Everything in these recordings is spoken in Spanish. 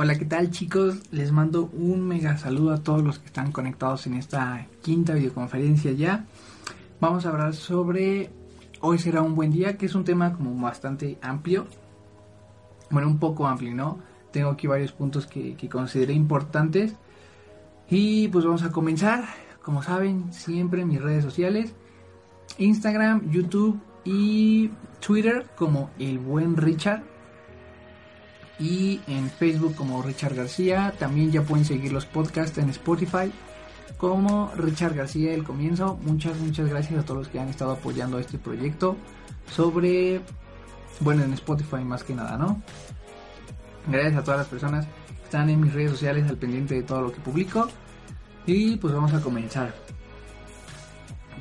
Hola, ¿qué tal chicos? Les mando un mega saludo a todos los que están conectados en esta quinta videoconferencia ya. Vamos a hablar sobre hoy será un buen día, que es un tema como bastante amplio. Bueno, un poco amplio, ¿no? Tengo aquí varios puntos que, que consideré importantes. Y pues vamos a comenzar. Como saben, siempre en mis redes sociales. Instagram, YouTube y Twitter como el buen Richard y en Facebook como Richard García. También ya pueden seguir los podcasts en Spotify como Richard García del comienzo. Muchas, muchas gracias a todos los que han estado apoyando este proyecto sobre, bueno, en Spotify más que nada, ¿no? Gracias a todas las personas que están en mis redes sociales al pendiente de todo lo que publico. Y pues vamos a comenzar.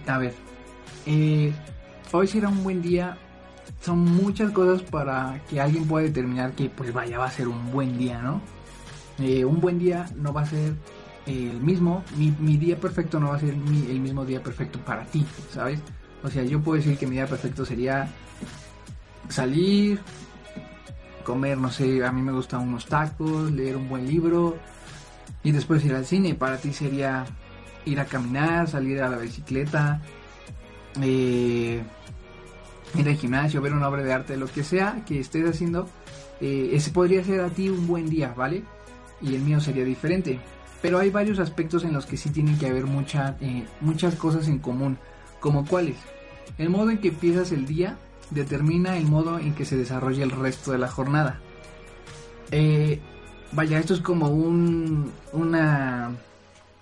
A ver, eh, hoy será un buen día son muchas cosas para que alguien pueda determinar que pues vaya va a ser un buen día, ¿no? Eh, un buen día no va a ser el mismo, mi, mi día perfecto no va a ser el mismo día perfecto para ti, ¿sabes? O sea, yo puedo decir que mi día perfecto sería salir, comer, no sé, a mí me gustan unos tacos, leer un buen libro y después ir al cine. Para ti sería ir a caminar, salir a la bicicleta, eh, ir al gimnasio, ver una obra de arte, lo que sea que estés haciendo, eh, ese podría ser a ti un buen día, ¿vale? Y el mío sería diferente. Pero hay varios aspectos en los que sí tienen que haber mucha, eh, muchas cosas en común, como cuáles. El modo en que empiezas el día determina el modo en que se desarrolla el resto de la jornada. Eh, vaya, esto es como un una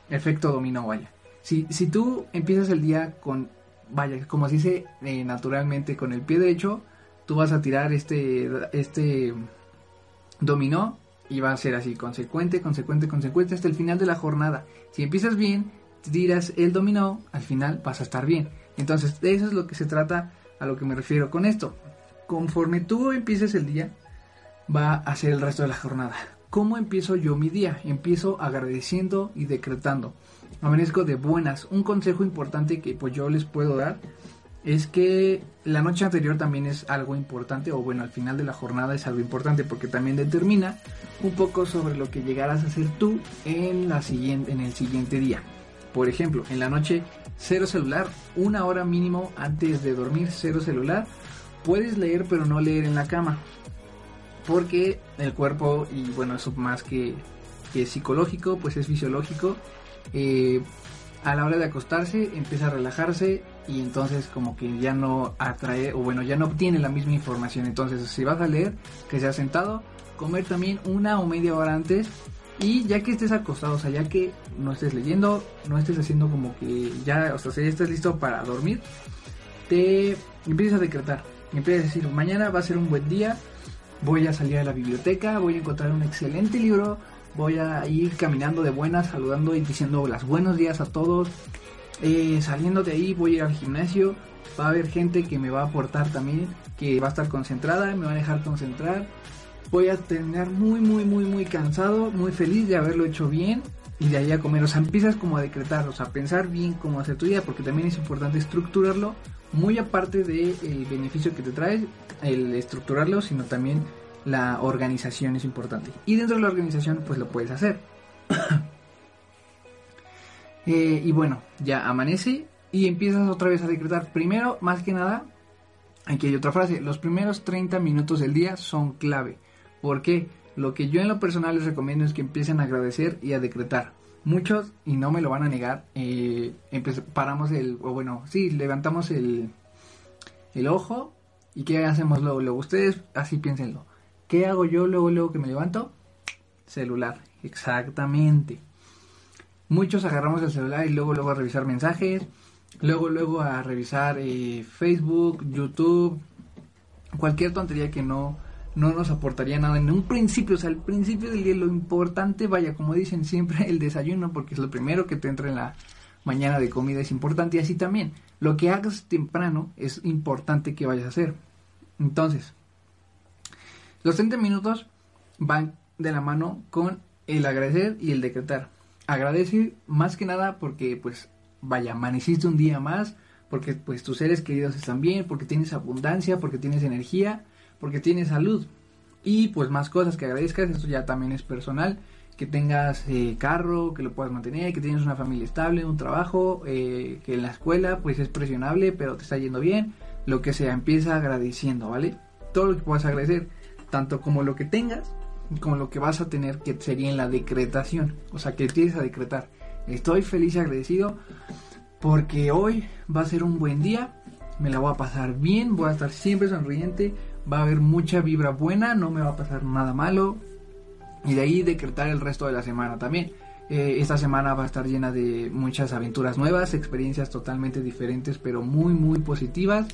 efecto dominó, vaya. Si, si tú empiezas el día con vaya, como se dice eh, naturalmente con el pie derecho, tú vas a tirar este, este dominó y va a ser así, consecuente, consecuente, consecuente hasta el final de la jornada. Si empiezas bien, tiras el dominó, al final vas a estar bien. Entonces, de eso es lo que se trata, a lo que me refiero con esto. Conforme tú empieces el día, va a ser el resto de la jornada. ¿Cómo empiezo yo mi día? Empiezo agradeciendo y decretando. Amanezco de buenas. Un consejo importante que pues yo les puedo dar es que la noche anterior también es algo importante o bueno al final de la jornada es algo importante porque también determina un poco sobre lo que llegarás a hacer tú en el siguiente día. Por ejemplo, en la noche cero celular, una hora mínimo antes de dormir cero celular. Puedes leer pero no leer en la cama porque el cuerpo y bueno eso más que, que psicológico pues es fisiológico eh, a la hora de acostarse empieza a relajarse y entonces como que ya no atrae o bueno ya no obtiene la misma información. Entonces si vas a leer que sea sentado comer también una o media hora antes y ya que estés acostado o sea ya que no estés leyendo no estés haciendo como que ya o sea si ya estés listo para dormir te empiezas a decretar. Empiezas a decir mañana va a ser un buen día voy a salir a la biblioteca voy a encontrar un excelente libro voy a ir caminando de buenas, saludando y diciendo las buenos días a todos. Eh, saliendo de ahí voy a ir al gimnasio, va a haber gente que me va a aportar también, que va a estar concentrada, me va a dejar concentrar. Voy a terminar muy, muy, muy, muy cansado, muy feliz de haberlo hecho bien y de ahí a comer. O sea, empiezas como a decretar, o sea, a pensar bien cómo hacer tu día, porque también es importante estructurarlo, muy aparte del beneficio que te trae el estructurarlo, sino también la organización es importante. Y dentro de la organización, pues lo puedes hacer. Eh, y bueno, ya amanece y empiezas otra vez a decretar. Primero, más que nada, aquí hay otra frase. Los primeros 30 minutos del día son clave. porque Lo que yo en lo personal les recomiendo es que empiecen a agradecer y a decretar. Muchos, y no me lo van a negar, eh, paramos el, o bueno, sí, levantamos el, el ojo y ¿qué hacemos luego? Luego ustedes así piénsenlo. ¿Qué hago yo luego, luego que me levanto? Celular, exactamente. Muchos agarramos el celular y luego, luego a revisar mensajes, luego, luego a revisar eh, Facebook, YouTube, cualquier tontería que no, no nos aportaría nada en un principio, o sea, al principio del día lo importante, vaya, como dicen siempre, el desayuno, porque es lo primero que te entra en la mañana de comida es importante y así también. Lo que hagas temprano es importante que vayas a hacer. Entonces, los 30 minutos van de la mano con el agradecer y el decretar. Agradece más que nada porque pues vaya, amaneciste un día más, porque pues tus seres queridos están bien, porque tienes abundancia, porque tienes energía, porque tienes salud. Y pues más cosas que agradezcas, esto ya también es personal, que tengas eh, carro, que lo puedas mantener, que tienes una familia estable, un trabajo, eh, que en la escuela pues es presionable, pero te está yendo bien, lo que sea, empieza agradeciendo, ¿vale? Todo lo que puedas agradecer, tanto como lo que tengas, como lo que vas a tener, que sería en la decretación, o sea, que empieces a decretar. Estoy feliz y agradecido porque hoy va a ser un buen día, me la voy a pasar bien, voy a estar siempre sonriente, va a haber mucha vibra buena, no me va a pasar nada malo. Y de ahí decretar el resto de la semana también. Eh, esta semana va a estar llena de muchas aventuras nuevas, experiencias totalmente diferentes, pero muy, muy positivas.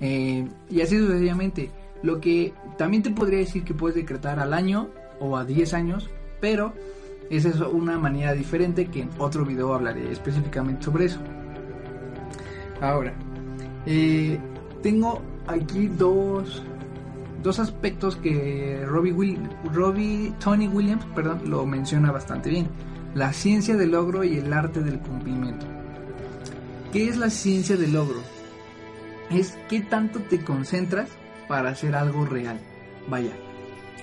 Eh, y así sucesivamente. Lo que también te podría decir que puedes decretar al año o a 10 años, pero esa es una manera diferente que en otro video hablaré específicamente sobre eso. Ahora, eh, tengo aquí dos, dos aspectos que Robbie, Will, Robbie Tony Williams perdón, lo menciona bastante bien. La ciencia del logro y el arte del cumplimiento. ¿Qué es la ciencia del logro? Es qué tanto te concentras para hacer algo real. Vaya,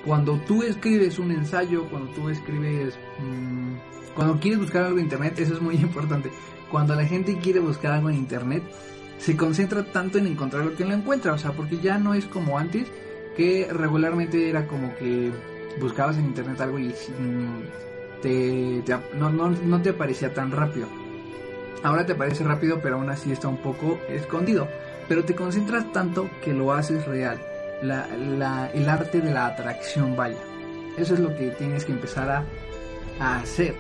cuando tú escribes un ensayo, cuando tú escribes, mmm, cuando quieres buscar algo en internet, eso es muy importante. Cuando la gente quiere buscar algo en internet, se concentra tanto en encontrar lo que no encuentra, o sea, porque ya no es como antes, que regularmente era como que buscabas en internet algo y mm, te, no, no, no te aparecía tan rápido. Ahora te aparece rápido, pero aún así está un poco escondido. Pero te concentras tanto que lo haces real. La, la, el arte de la atracción, vaya. Eso es lo que tienes que empezar a, a hacer.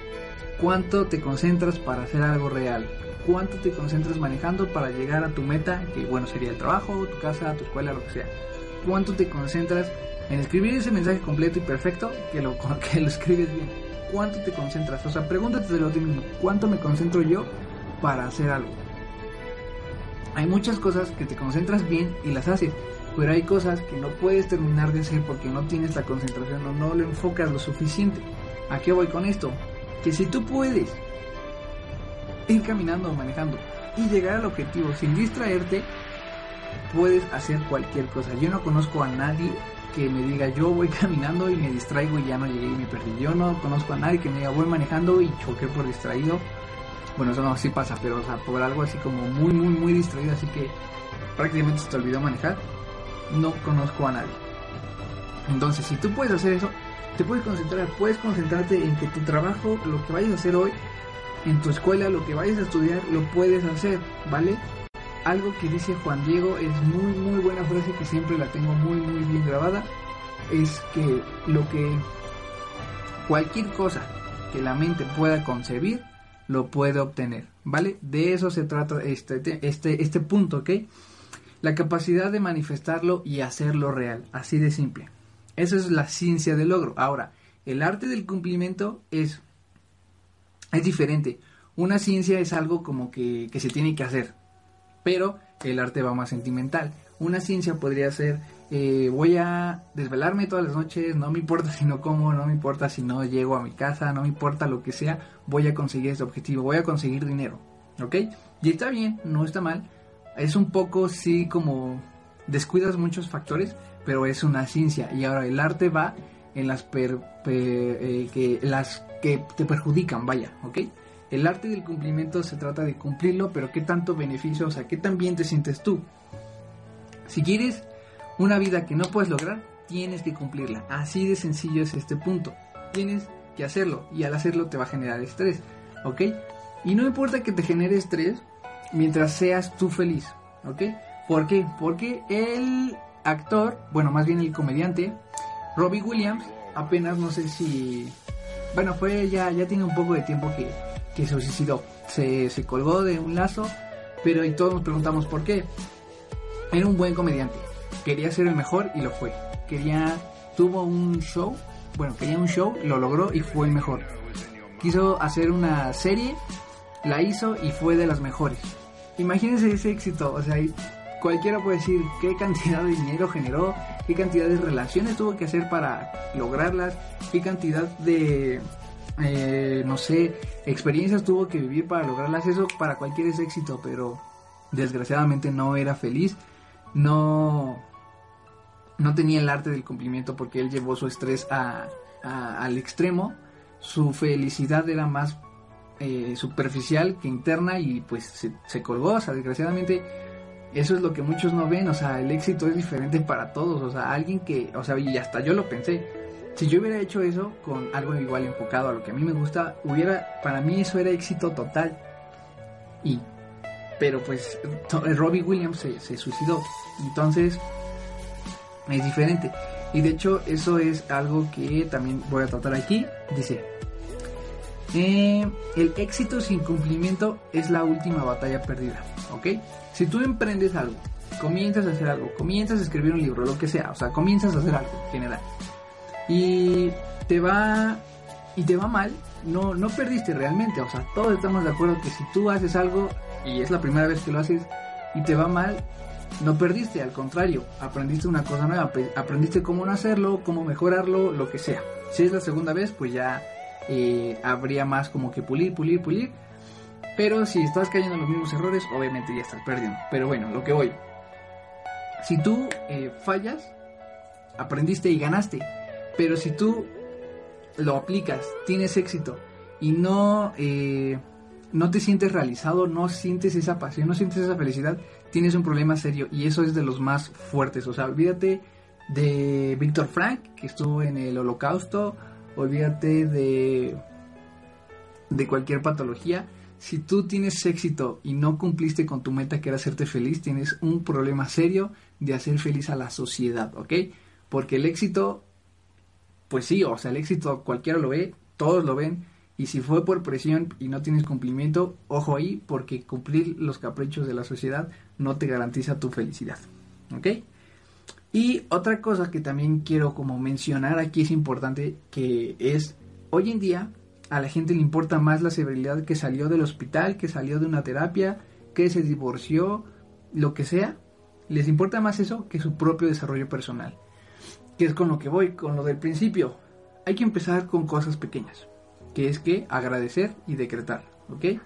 ¿Cuánto te concentras para hacer algo real? ¿Cuánto te concentras manejando para llegar a tu meta? Que bueno, sería el trabajo, tu casa, tu escuela, lo que sea. ¿Cuánto te concentras en escribir ese mensaje completo y perfecto que lo, que lo escribes bien? ¿Cuánto te concentras? O sea, pregúntate de lo mismo. ¿Cuánto me concentro yo para hacer algo? Hay muchas cosas que te concentras bien y las haces, pero hay cosas que no puedes terminar de hacer porque no tienes la concentración o no lo enfocas lo suficiente. ¿A qué voy con esto? Que si tú puedes ir caminando o manejando y llegar al objetivo sin distraerte, puedes hacer cualquier cosa. Yo no conozco a nadie que me diga yo voy caminando y me distraigo y ya no llegué y me perdí. Yo no conozco a nadie que me diga voy manejando y choqué por distraído. Bueno, eso no sí pasa, pero o sea, por algo así como muy, muy, muy distraído, así que prácticamente se te olvidó manejar. No conozco a nadie. Entonces, si tú puedes hacer eso, te puedes concentrar, puedes concentrarte en que tu trabajo, lo que vayas a hacer hoy, en tu escuela, lo que vayas a estudiar, lo puedes hacer, ¿vale? Algo que dice Juan Diego es muy, muy buena frase que siempre la tengo muy, muy bien grabada. Es que lo que cualquier cosa que la mente pueda concebir, lo puede obtener, ¿vale? De eso se trata este, este, este punto, ¿ok? La capacidad de manifestarlo y hacerlo real, así de simple. Eso es la ciencia del logro. Ahora, el arte del cumplimiento es, es diferente. Una ciencia es algo como que, que se tiene que hacer, pero el arte va más sentimental. Una ciencia podría ser, eh, voy a desvelarme todas las noches, no me importa si no como, no me importa si no llego a mi casa, no me importa lo que sea, voy a conseguir este objetivo, voy a conseguir dinero, ¿ok? Y está bien, no está mal, es un poco sí como descuidas muchos factores, pero es una ciencia y ahora el arte va en las, per, eh, que, las que te perjudican, vaya, ¿ok? El arte del cumplimiento se trata de cumplirlo, pero qué tanto beneficio, o sea, qué tan bien te sientes tú. Si quieres una vida que no puedes lograr, tienes que cumplirla. Así de sencillo es este punto. Tienes que hacerlo y al hacerlo te va a generar estrés, ¿ok? Y no importa que te genere estrés mientras seas tú feliz, ¿ok? ¿Por qué? Porque el actor, bueno, más bien el comediante, Robbie Williams, apenas no sé si... Bueno, fue ya, ya tiene un poco de tiempo que, que se suicidó. Se, se colgó de un lazo, pero y todos nos preguntamos por qué. Era un buen comediante. Quería ser el mejor y lo fue. Quería, tuvo un show, bueno, quería un show, lo logró y fue el mejor. Quiso hacer una serie la hizo y fue de las mejores. Imagínense ese éxito, o sea, cualquiera puede decir qué cantidad de dinero generó, qué cantidad de relaciones tuvo que hacer para lograrlas, qué cantidad de, eh, no sé, experiencias tuvo que vivir para lograrlas. Eso para cualquiera es éxito, pero desgraciadamente no era feliz, no, no tenía el arte del cumplimiento porque él llevó su estrés al extremo. Su felicidad era más eh, superficial que interna y pues se, se colgó. O sea, desgraciadamente eso es lo que muchos no ven, o sea, el éxito es diferente para todos, o sea, alguien que, o sea, y hasta yo lo pensé, si yo hubiera hecho eso con algo igual enfocado a lo que a mí me gusta, hubiera, para mí eso era éxito total. Y, pero pues, Robbie Williams se, se suicidó, entonces es diferente. Y de hecho, eso es algo que también voy a tratar aquí. Dice, eh, el éxito sin cumplimiento es la última batalla perdida, ¿ok? Si tú emprendes algo, comienzas a hacer algo, comienzas a escribir un libro, lo que sea, o sea, comienzas a hacer algo en general, y te va y te va mal, no, no perdiste realmente, o sea, todos estamos de acuerdo que si tú haces algo y es la primera vez que lo haces y te va mal, no perdiste, al contrario, aprendiste una cosa nueva, aprendiste cómo no hacerlo, cómo mejorarlo, lo que sea. Si es la segunda vez, pues ya eh, habría más como que pulir, pulir, pulir. Pero si estás cayendo en los mismos errores, obviamente ya estás perdiendo. Pero bueno, lo que voy. Si tú eh, fallas, aprendiste y ganaste. Pero si tú lo aplicas, tienes éxito y no, eh, no te sientes realizado, no sientes esa pasión, no sientes esa felicidad, tienes un problema serio y eso es de los más fuertes. O sea, olvídate de Víctor Frank, que estuvo en el holocausto, olvídate de, de cualquier patología. Si tú tienes éxito y no cumpliste con tu meta que era hacerte feliz, tienes un problema serio de hacer feliz a la sociedad, ¿ok? Porque el éxito, pues sí, o sea, el éxito cualquiera lo ve, todos lo ven, y si fue por presión y no tienes cumplimiento, ojo ahí, porque cumplir los caprichos de la sociedad no te garantiza tu felicidad, ¿ok? Y otra cosa que también quiero como mencionar aquí es importante que es hoy en día a la gente le importa más la severidad que salió del hospital, que salió de una terapia, que se divorció, lo que sea. Les importa más eso que su propio desarrollo personal. Que es con lo que voy, con lo del principio. Hay que empezar con cosas pequeñas. Que es que agradecer y decretar. ¿Ok?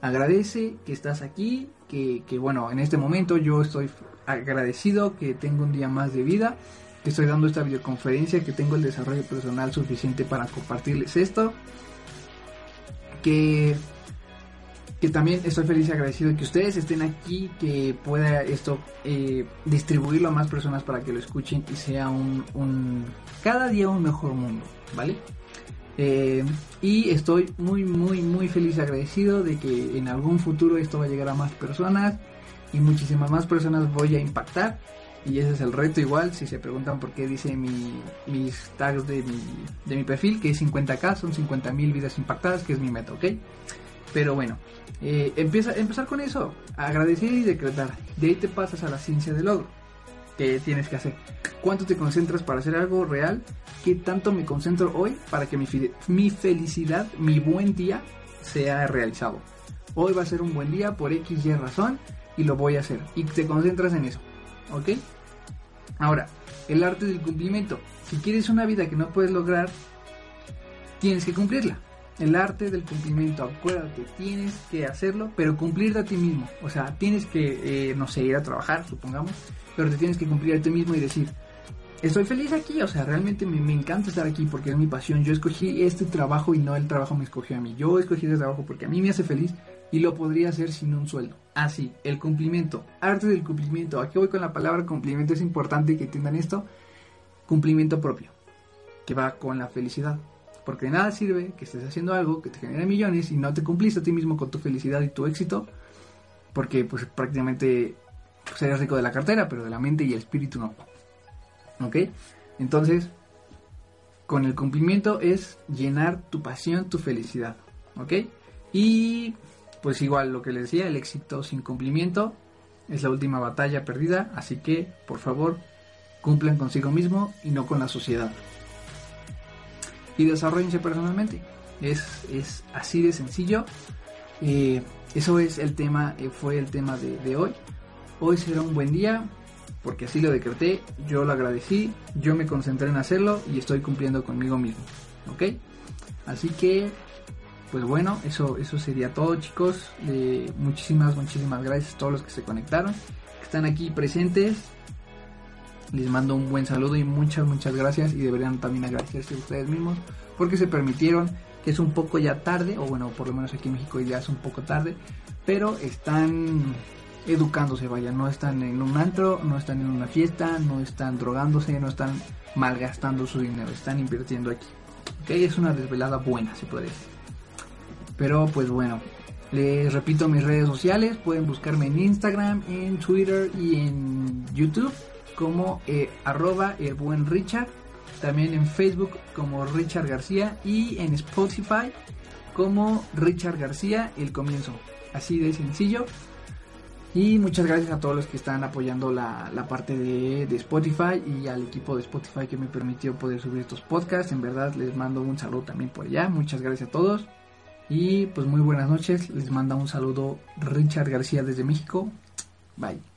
Agradece que estás aquí, que, que bueno, en este momento yo estoy agradecido que tengo un día más de vida, que estoy dando esta videoconferencia, que tengo el desarrollo personal suficiente para compartirles esto, que, que también estoy feliz y agradecido de que ustedes estén aquí, que pueda esto eh, distribuirlo a más personas para que lo escuchen y sea un, cada día un mejor mundo, ¿vale? Eh, y estoy muy, muy, muy feliz y agradecido de que en algún futuro esto va a llegar a más personas y muchísimas más personas voy a impactar. Y ese es el reto igual, si se preguntan por qué dice mi, mis tags de mi, de mi perfil, que es 50k, son 50.000 vidas impactadas, que es mi meta, ¿ok? Pero bueno, eh, empieza, empezar con eso, agradecer y decretar. De ahí te pasas a la ciencia del logro. ¿Qué tienes que hacer? ¿Cuánto te concentras para hacer algo real? ¿Qué tanto me concentro hoy para que mi, mi felicidad, mi buen día, sea realizado? Hoy va a ser un buen día por X y razón y lo voy a hacer. Y te concentras en eso. ¿Ok? Ahora, el arte del cumplimiento. Si quieres una vida que no puedes lograr, tienes que cumplirla. El arte del cumplimiento, acuérdate, tienes que hacerlo, pero cumplirte a ti mismo. O sea, tienes que, eh, no sé, ir a trabajar, supongamos, pero te tienes que cumplir a ti mismo y decir, estoy feliz aquí, o sea, realmente me, me, encanta estar aquí porque es mi pasión. Yo escogí este trabajo y no el trabajo me escogió a mí. Yo escogí este trabajo porque a mí me hace feliz y lo podría hacer sin un sueldo. Así, el cumplimiento, arte del cumplimiento. Aquí voy con la palabra cumplimiento, es importante que entiendan esto. Cumplimiento propio, que va con la felicidad. Porque de nada sirve que estés haciendo algo que te genere millones y no te cumpliste a ti mismo con tu felicidad y tu éxito, porque pues prácticamente pues, rico de la cartera, pero de la mente y el espíritu no. ¿Ok? Entonces, con el cumplimiento es llenar tu pasión, tu felicidad. ¿Ok? Y pues igual lo que les decía, el éxito sin cumplimiento es la última batalla perdida, así que por favor cumplan consigo mismo y no con la sociedad. Y desarrollense personalmente. Es, es así de sencillo. Eh, eso es el tema, eh, fue el tema de, hoy. Hoy será un buen día, porque así lo decreté, yo lo agradecí, yo me concentré en hacerlo y estoy cumpliendo conmigo mismo. ¿Ok? Así que, pues bueno, eso, eso sería todo chicos. Eh, muchísimas, muchísimas gracias a todos los que se conectaron, que están aquí presentes. Les mando un buen saludo y muchas, muchas gracias. Y deberían también agradecerse ustedes mismos porque se permitieron, que es un poco ya tarde, o bueno, por lo menos aquí en México ya es un poco tarde, pero están educándose, vaya, no están en un antro, no están en una fiesta, no están drogándose, no están malgastando su dinero, están invirtiendo aquí. Ok, es una desvelada buena, se puede. Pero pues bueno, les repito mis redes sociales, pueden buscarme en Instagram, en Twitter y en YouTube como eh, arroba el buen Richard, también en Facebook como Richard García y en Spotify como Richard García el comienzo. Así de sencillo. Y muchas gracias a todos los que están apoyando la, la parte de, de, Spotify y al equipo de Spotify que me permitió poder subir estos podcasts. En verdad les mando un saludo también por allá. Muchas gracias a todos. Y pues muy buenas noches. Les manda un saludo Richard García desde México. Bye.